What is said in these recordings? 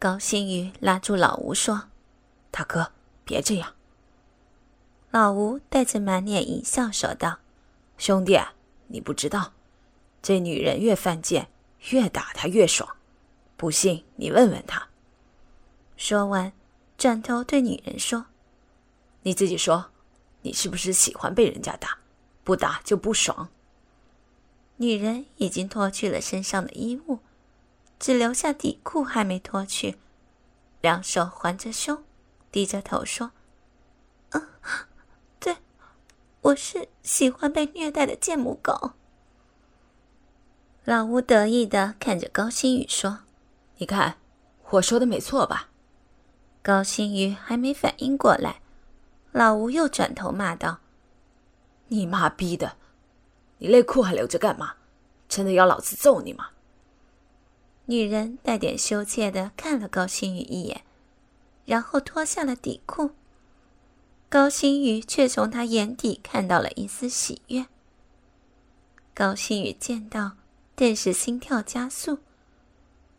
高星宇拉住老吴说：“大哥，别这样。”老吴带着满脸淫笑说道：“兄弟，你不知道，这女人越犯贱，越打她越爽。不信你问问她。”说完，转头对女人说：“你自己说，你是不是喜欢被人家打？不打就不爽？”女人已经脱去了身上的衣物，只留下底裤还没脱去，两手环着胸，低着头说：“嗯。”对我是喜欢被虐待的贱母狗。老吴得意的看着高星宇说：“你看，我说的没错吧？”高星宇还没反应过来，老吴又转头骂道：“你妈逼的！你内裤还留着干嘛？真的要老子揍你吗？”女人带点羞怯的看了高星宇一眼，然后脱下了底裤。高星宇却从他眼底看到了一丝喜悦。高星宇见到，顿时心跳加速。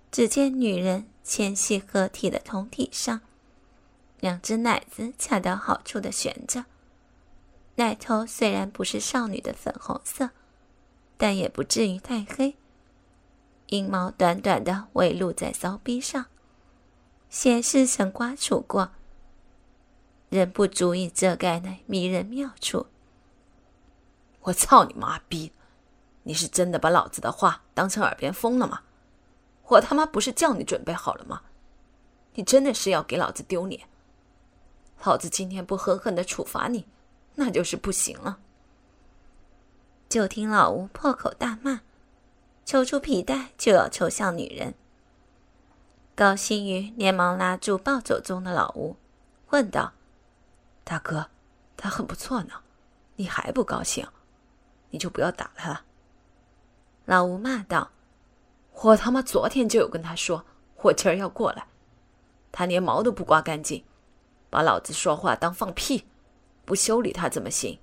只见女人纤细合体的酮体上，两只奶子恰到好处的悬着。奶头虽然不是少女的粉红色，但也不至于太黑。阴毛短短的微露在骚逼上，显示曾刮除过。仍不足以遮盖那迷人妙处。我操你妈逼！你是真的把老子的话当成耳边风了吗？我他妈不是叫你准备好了吗？你真的是要给老子丢脸？老子今天不狠狠的处罚你，那就是不行了。就听老吴破口大骂，抽出皮带就要抽向女人。高星宇连忙拉住暴走中的老吴，问道。大哥，他很不错呢，你还不高兴？你就不要打他了。老吴骂道：“我他妈昨天就有跟他说，我今儿要过来，他连毛都不刮干净，把老子说话当放屁，不修理他怎么行？”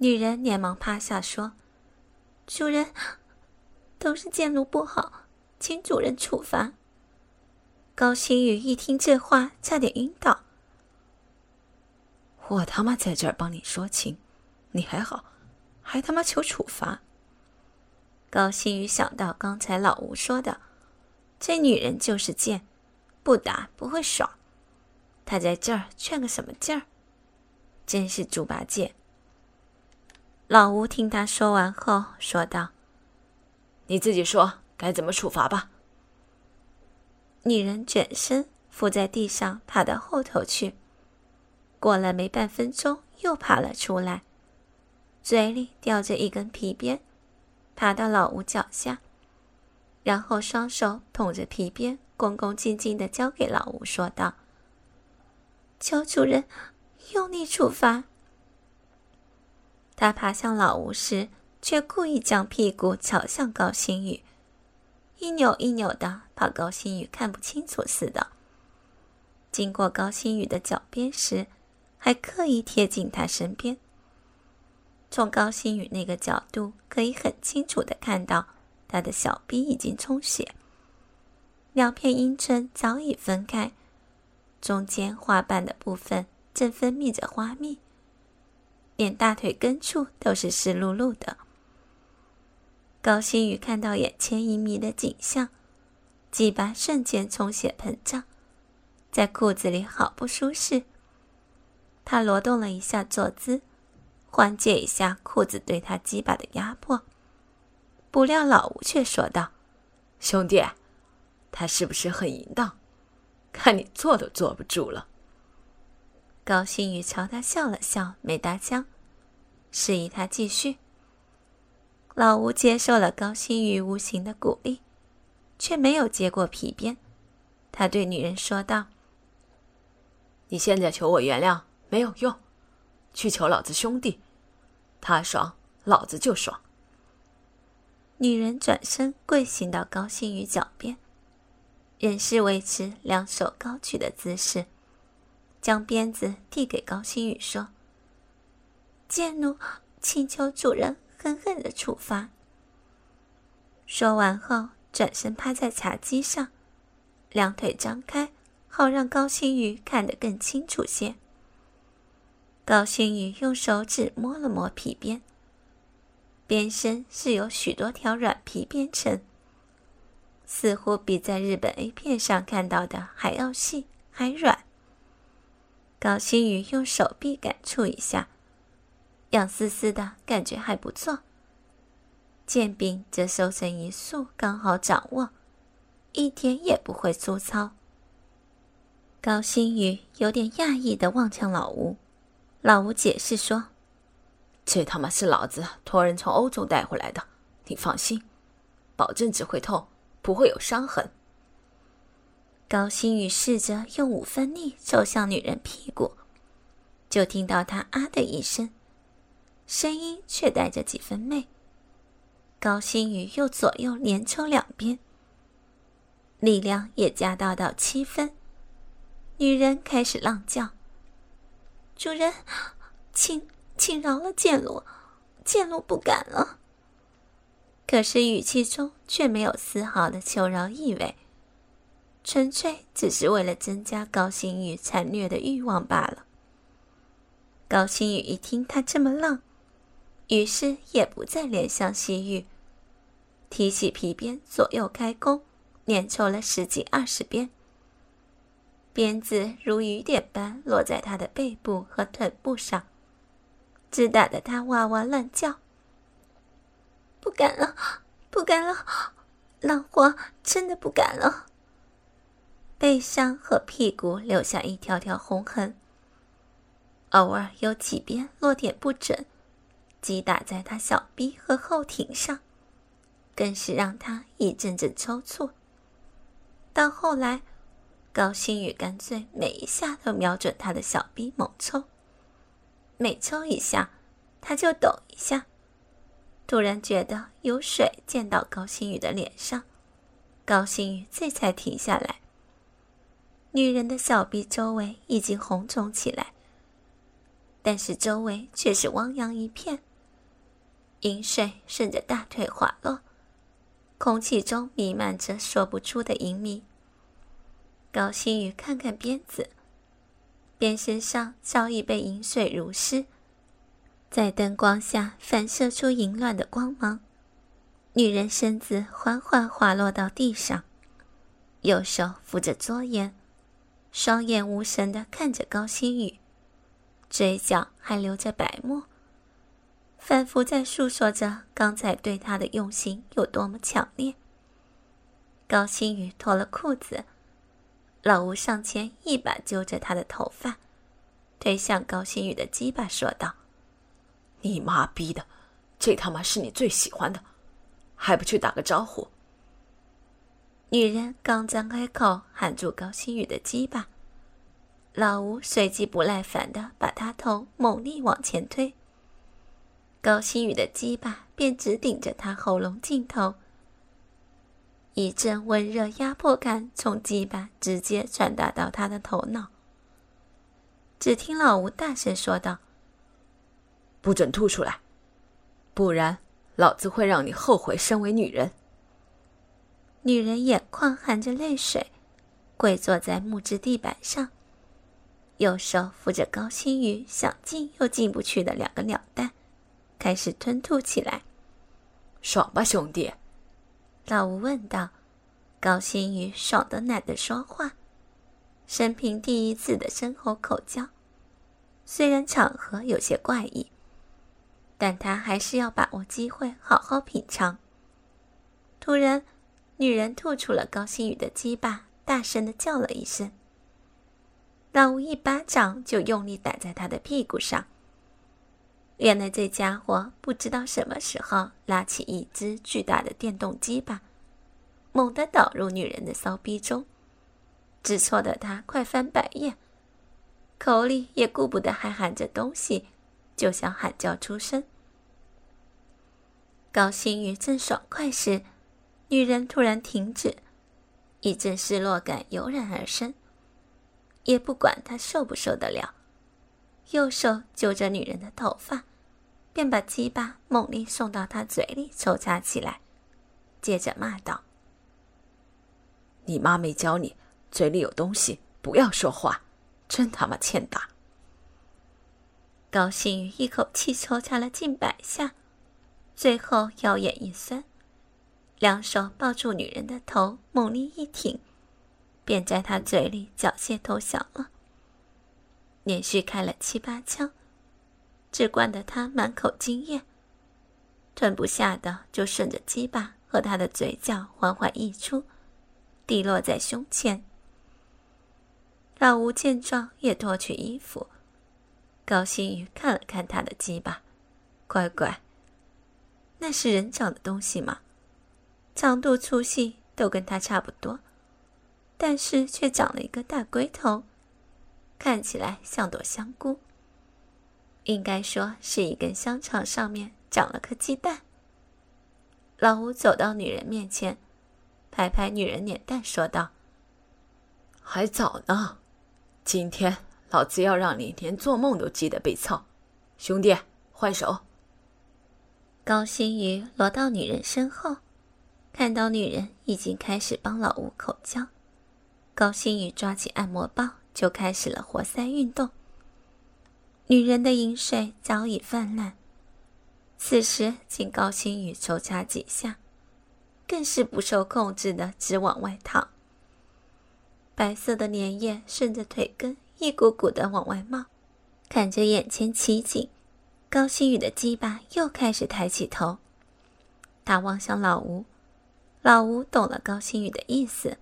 女人连忙趴下说：“主人，都是贱奴不好，请主人处罚。”高星宇一听这话，差点晕倒。我他妈在这儿帮你说情，你还好，还他妈求处罚。高星宇想到刚才老吴说的，这女人就是贱，不打不会爽。他在这儿劝个什么劲儿？真是猪八戒。老吴听他说完后说道：“你自己说该怎么处罚吧。”女人转身伏在地上，爬到后头去。过了没半分钟，又爬了出来，嘴里叼着一根皮鞭，爬到老吴脚下，然后双手捧着皮鞭，恭恭敬敬地交给老吴，说道：“求主人用力处罚。”他爬向老吴时，却故意将屁股朝向高星宇，一扭一扭的，怕高星宇看不清楚似的。经过高星宇的脚边时，还刻意贴近他身边，从高星宇那个角度可以很清楚的看到，他的小臂已经充血，两片阴唇早已分开，中间花瓣的部分正分泌着花蜜，连大腿根处都是湿漉漉的。高星宇看到眼前一迷的景象，鸡巴瞬间充血膨胀，在裤子里好不舒适。他挪动了一下坐姿，缓解一下裤子对他鸡巴的压迫。不料老吴却说道：“兄弟，他是不是很淫荡？看你坐都坐不住了。”高星宇朝他笑了笑，没搭腔，示意他继续。老吴接受了高星宇无形的鼓励，却没有接过皮鞭。他对女人说道：“你现在求我原谅。”没有用，去求老子兄弟，他爽，老子就爽。女人转身跪行到高星宇脚边，仍是维持两手高举的姿势，将鞭子递给高星宇，说：“贱奴，请求主人狠狠的处罚。”说完后，转身趴在茶几上，两腿张开，好让高星宇看得更清楚些。高星宇用手指摸了摸皮鞭，鞭身是由许多条软皮编成，似乎比在日本 A 片上看到的还要细还软。高星宇用手臂感触一下，痒丝丝的感觉还不错。剑柄则收成一束，刚好掌握，一点也不会粗糙。高星宇有点讶异的望向老吴，老吴解释说：“这他妈是老子托人从欧洲带回来的，你放心，保证只会痛，不会有伤痕。”高星宇试着用五分力抽向女人屁股，就听到她啊的一声，声音却带着几分媚。高星宇又左右连抽两边，力量也加大到七分。女人开始浪叫：“主人，请请饶了剑罗，剑罗不敢了。”可是语气中却没有丝毫的求饶意味，纯粹只是为了增加高星宇残虐的欲望罢了。高星宇一听他这么浪。于是也不再怜香惜玉，提起皮鞭左右开弓，连抽了十几二十鞭。鞭子如雨点般落在他的背部和臀部上，直打得他哇哇乱叫。不敢了，不敢了，老黄真的不敢了。背上和屁股留下一条条红痕，偶尔有几鞭落点不准。击打在他小臂和后庭上，更是让他一阵阵抽搐。到后来，高星宇干脆每一下都瞄准他的小臂猛抽，每抽一下，他就抖一下。突然觉得有水溅到高星宇的脸上，高星宇这才停下来。女人的小臂周围已经红肿起来，但是周围却是汪洋一片。饮水顺着大腿滑落，空气中弥漫着说不出的淫靡。高星宇看看鞭子，鞭身上早已被饮水濡湿，在灯光下反射出淫乱的光芒。女人身子缓缓滑落到地上，右手扶着桌沿，双眼无神的看着高星宇，嘴角还留着白沫。反复在诉说着刚才对他的用心有多么强烈。高星宇脱了裤子，老吴上前一把揪着他的头发，推向高星宇的鸡巴，说道：“你妈逼的，这他妈是你最喜欢的，还不去打个招呼？”女人刚张开口喊住高星宇的鸡巴，老吴随即不耐烦的把他头猛力往前推。高星宇的鸡巴便直顶着他喉咙尽头，一阵温热压迫感从鸡巴直接传达到他的头脑。只听老吴大声说道：“不准吐出来，不然老子会让你后悔身为女人。”女人眼眶含着泪水，跪坐在木质地板上，右手扶着高星宇想进又进不去的两个鸟蛋。开始吞吐起来，爽吧，兄弟？老吴问道。高星宇爽得懒得说话，生平第一次的深喉口交，虽然场合有些怪异，但他还是要把握机会好好品尝。突然，女人吐出了高星宇的鸡巴，大声的叫了一声。老吴一巴掌就用力打在他的屁股上。原来这家伙不知道什么时候拉起一只巨大的电动鸡巴，猛地导入女人的骚逼中，直戳得她快翻白眼，口里也顾不得还含着东西，就想喊叫出声。高星宇正爽快时，女人突然停止，一阵失落感油然而生，也不管他受不受得了。右手揪着女人的头发，便把鸡巴猛力送到她嘴里抽插起来，接着骂道：“你妈没教你，嘴里有东西不要说话，真他妈欠打！高星宇一口气抽插了近百下，最后腰眼一酸，两手抱住女人的头，猛力一挺，便在她嘴里缴械投降了。连续开了七八枪，只灌得他满口精液，吞不下的就顺着鸡巴和他的嘴角缓缓溢出，滴落在胸前。老吴见状也脱去衣服。高星宇看了看他的鸡巴，乖乖，那是人长的东西吗？长度粗细都跟他差不多，但是却长了一个大龟头，看起来像朵香菇。应该说是一根香肠上面长了颗鸡蛋。老吴走到女人面前，拍拍女人脸蛋，说道：“还早呢，今天。”老子要让你连做梦都记得被操，兄弟，换手。高星宇挪到女人身后，看到女人已经开始帮老吴口交，高星宇抓起按摩棒就开始了活塞运动。女人的饮水早已泛滥，此时经高星宇抽插几下，更是不受控制的直往外淌，白色的粘液顺着腿根。一股股的往外冒，看着眼前奇景，高星宇的鸡巴又开始抬起头。他望向老吴，老吴懂了高星宇的意思。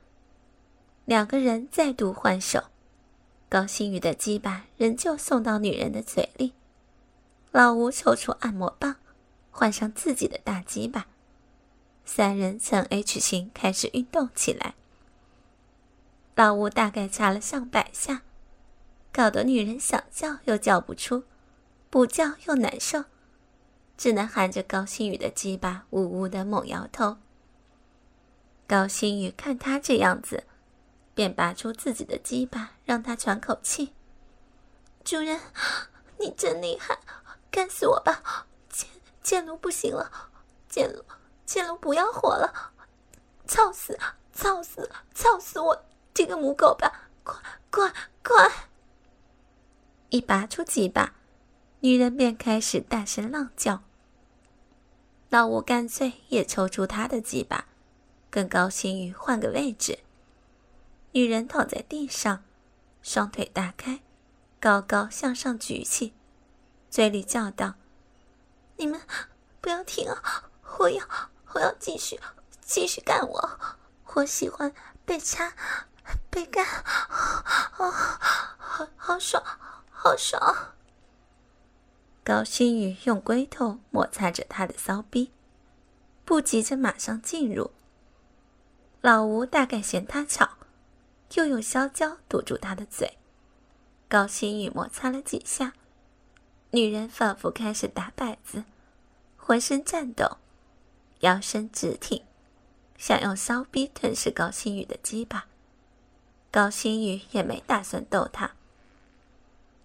两个人再度换手，高星宇的鸡巴仍旧送到女人的嘴里。老吴抽出按摩棒，换上自己的大鸡巴，三人呈 H 型开始运动起来。老吴大概掐了上百下。搞得女人想叫又叫不出，不叫又难受，只能含着高星宇的鸡巴呜呜的猛摇头。高星宇看他这样子，便拔出自己的鸡巴让他喘口气。主人，你真厉害，干死我吧！剑剑炉不行了，剑炉剑炉不要活了，操死操死操死我这个母狗吧！快快快！一拔出鸡巴，女人便开始大声浪叫。老吴干脆也抽出他的鸡巴，跟高星宇换个位置。女人躺在地上，双腿大开，高高向上举起，嘴里叫道：“你们不要停啊！我要，我要继续，继续干我！我喜欢被掐，被干，哦，好好爽！”好爽！高星宇用龟头摩擦着他的骚逼，不急着马上进入。老吴大概嫌他吵，又用香蕉堵住他的嘴。高星宇摩擦了几下，女人仿佛开始打摆子，浑身颤抖，腰身直挺，想用骚逼吞噬高星宇的鸡巴。高星宇也没打算逗他。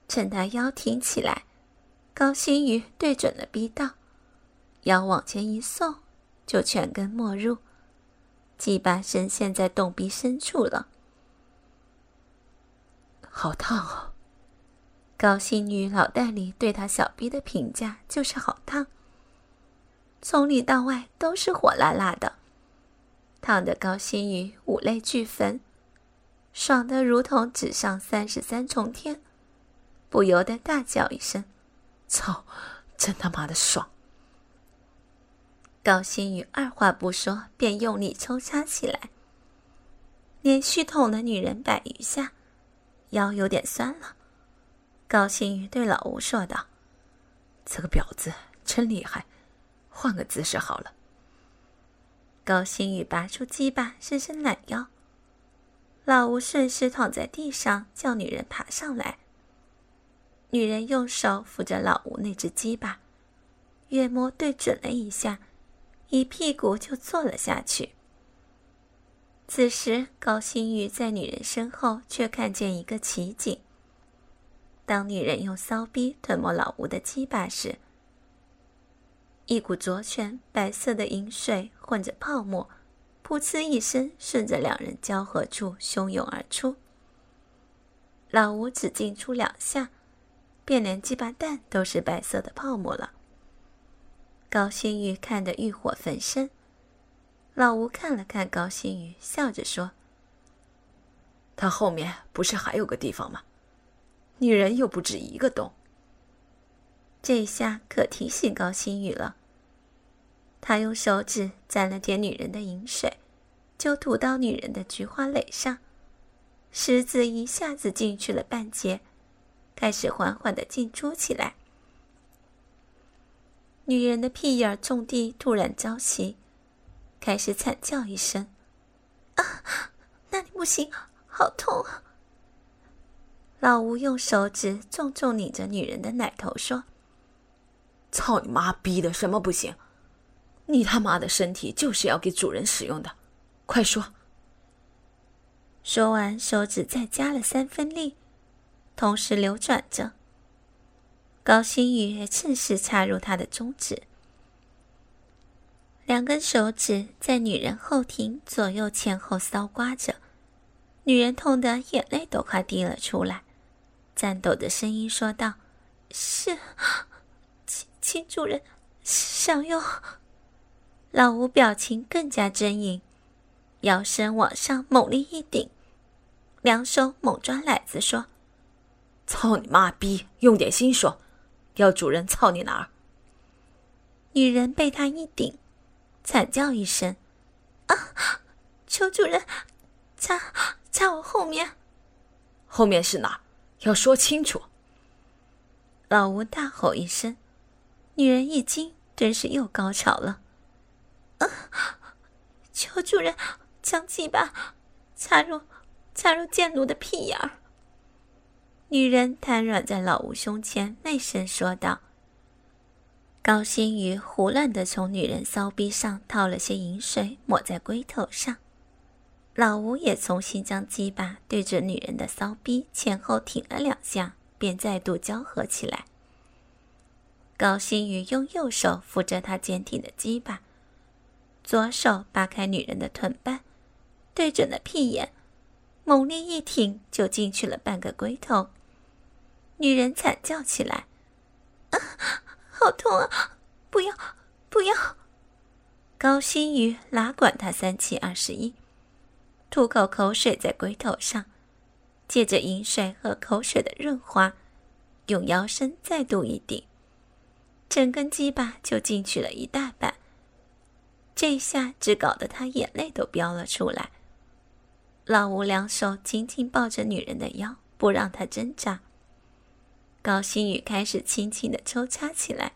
趁他腰挺起来，高星宇对准了逼道，腰往前一送，就全根没入，鸡巴深陷在洞壁深处了。好烫啊！高星宇脑袋里对他小逼的评价就是好烫，从里到外都是火辣辣的，烫得高星宇五泪俱焚，爽得如同纸上三十三重天。不由得大叫一声：“操，真他妈的爽！”高星宇二话不说，便用力抽插起来，连续捅了女人百余下，腰有点酸了。高星宇对老吴说道：“这个婊子真厉害，换个姿势好了。”高星宇拔出鸡巴，伸伸懒腰，老吴顺势躺在地上，叫女人爬上来。女人用手扶着老吴那只鸡巴，月摸对准了一下，一屁股就坐了下去。此时，高新宇在女人身后却看见一个奇景：当女人用骚逼吞没老吴的鸡巴时，一股浊泉白色的饮水混着泡沫，噗呲一声，顺着两人交合处汹涌而出。老吴只进出两下，便连鸡巴蛋都是白色的泡沫了。高新宇看得欲火焚身，老吴看了看高新宇，笑着说：“他后面不是还有个地方吗？女人又不止一个洞。”这下可提醒高新宇了。他用手指沾了点女人的饮水，就吐到女人的菊花蕾上。石子一下子进去了半截，开始缓缓的进出起来。女人的屁眼重地突然着袭，开始惨叫一声：“啊，那里不行，好痛！”老吴用手指重重拧着女人的奶头，说：“操你妈逼的，什么不行？你他妈的身体就是要给主人使用的，快说！”说完，手指再加了三分力，同时流转着。高星宇也趁势插入他的中指，两根手指在女人后庭左右前后搔刮着，女人痛得眼泪都快滴了出来，颤抖的声音说道：“是，请请主人享用。”老吴表情更加狰狞，腰身往上猛力一顶。两手猛抓奶子，说：“操你妈逼！用点心说，要主人操你哪儿？”女人被他一顶，惨叫一声：“啊！求主人，插插我后面！后面是哪儿？要说清楚！”老吴大吼一声，女人一惊，真是又高潮了。“啊！求主人，将鸡巴插入！”插入贱奴的屁眼儿。女人瘫软在老吴胸前，媚声说道：“高星宇胡乱地从女人骚逼上掏了些银水，抹在龟头上。老吴也重新将鸡巴对着女人的骚逼前后挺了两下，便再度交合起来。高星宇用右手扶着她坚挺的鸡巴，左手扒开女人的臀瓣，对准了屁眼。猛力一挺，就进去了半个龟头。女人惨叫起来：“啊，好痛啊！不要，不要！”高星宇哪管他三七二十一，吐口口水在龟头上，借着饮水和口水的润滑，用腰身再度一顶，整根鸡巴就进去了一大半。这下只搞得他眼泪都飙了出来。老吴两手紧紧抱着女人的腰，不让她挣扎。高星宇开始轻轻的抽插起来。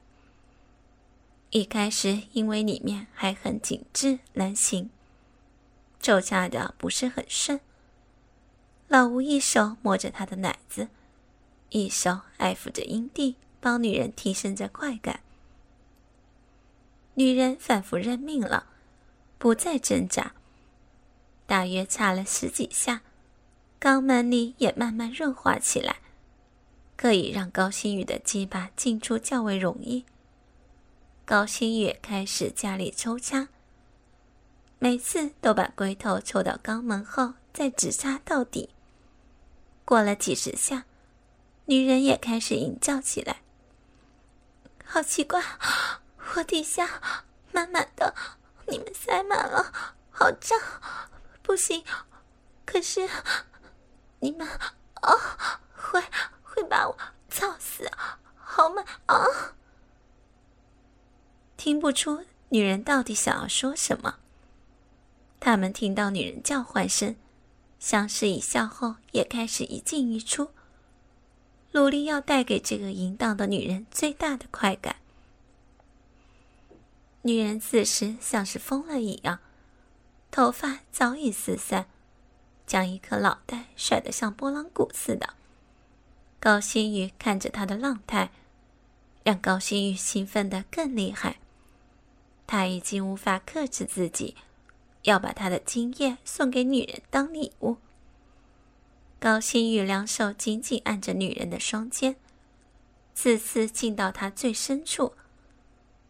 一开始因为里面还很紧致难行，抽插的不是很顺。老吴一手摸着他的奶子，一手爱抚着阴蒂，帮女人提升着快感。女人反复认命了，不再挣扎。大约插了十几下，肛门里也慢慢润滑起来，可以让高星宇的鸡巴进出较为容易。高星宇开始加力抽插，每次都把龟头抽到肛门后再直插到底。过了几十下，女人也开始吟叫起来：“好奇怪，我底下满满的，你们塞满了，好胀。”不行，可是你们啊，会会把我操死，好吗？啊！听不出女人到底想要说什么。他们听到女人叫唤声，相视一笑后，也开始一进一出，努力要带给这个淫荡的女人最大的快感。女人此时像是疯了一样。头发早已四散，将一颗脑袋甩得像拨浪鼓似的。高星宇看着他的浪态，让高星宇兴奋得更厉害。他已经无法克制自己，要把他的精液送给女人当礼物。高星宇两手紧紧按着女人的双肩，次次进到她最深处，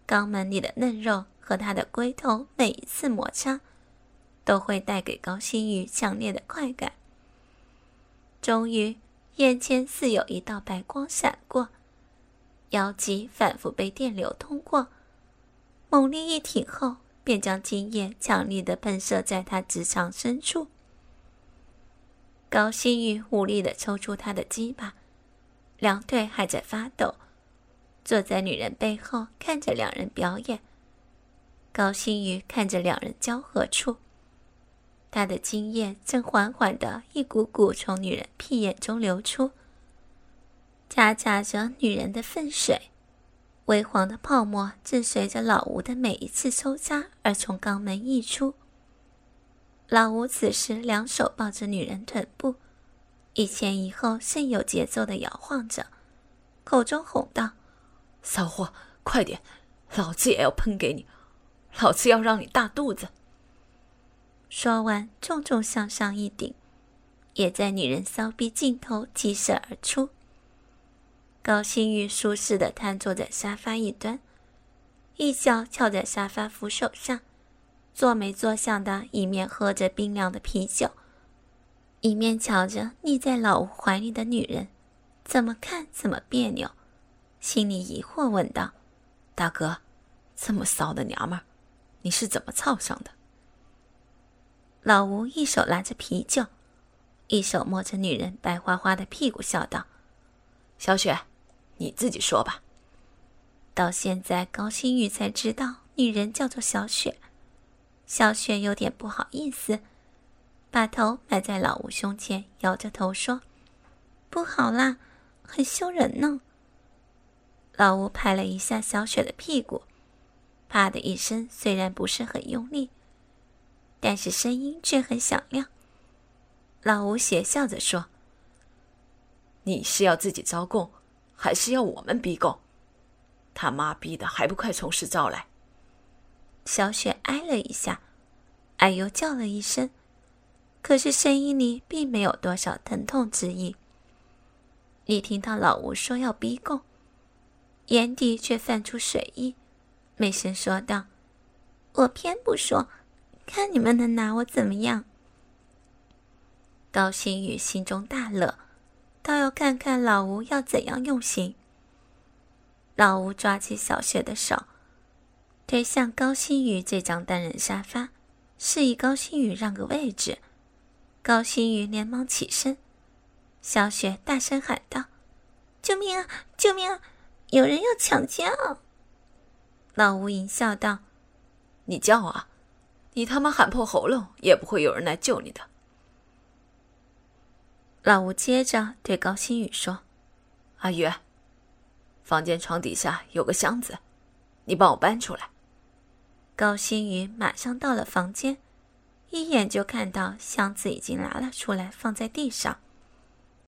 肛门里的嫩肉和她的龟头每一次摩擦。都会带给高星宇强烈的快感。终于，眼前似有一道白光闪过，腰肌反复被电流通过，猛力一挺后，便将精液强力的喷射在他直肠深处。高星宇无力的抽出他的鸡巴，两腿还在发抖，坐在女人背后看着两人表演。高星宇看着两人交合处，他的精液正缓缓的一股股从女人屁眼中流出，夹杂着女人的粪水，微黄的泡沫正随着老吴的每一次抽插而从肛门溢出。老吴此时两手抱着女人臀部，一前一后，甚有节奏的摇晃着，口中吼道：“骚货，快点，老子也要喷给你，老子要让你大肚子。”说完，重重向上一顶，也在女人骚逼尽头激射而出。高星宇舒适的瘫坐在沙发一端，一脚翘在沙发扶手上。坐没坐相的，一面喝着冰凉的啤酒，一面瞧着腻在老吴怀里的女人，怎么看怎么别扭，心里疑惑问道：“大哥，这么骚的娘们儿，你是怎么操上的？”老吴一手拿着啤酒，一手摸着女人白花花的屁股，笑道：“小雪，你自己说吧。”到现在，高星宇才知道女人叫做小雪。小雪有点不好意思，把头埋在老吴胸前，摇着头说：“不好啦，很羞人呢。”老吴拍了一下小雪的屁股，啪的一声，虽然不是很用力，但是声音却很响亮。老吴邪笑着说：“你是要自己招供，还是要我们逼供？他妈逼的，还不快从实招来！”小雪哎了一下，哎呦叫了一声，可是声音里并没有多少疼痛之意。一听到老吴说要逼供，眼底却泛出水意，没声说道：“我偏不说，看你们能拿我怎么样？”高星宇心中大乐，倒要看看老吴要怎样用刑。老吴抓起小雪的手。推向高星宇这张单人沙发，示意高星宇让个位置。高星宇连忙起身，小雪大声喊道：“救命啊！救命啊！有人要抢劫！”老吴淫笑道：“你叫啊！你他妈喊破喉咙也不会有人来救你的。”老吴接着对高星宇说：“阿宇，房间床底下有个箱子，你帮我搬出来。”高星宇马上到了房间，一眼就看到箱子已经拿了出来，放在地上。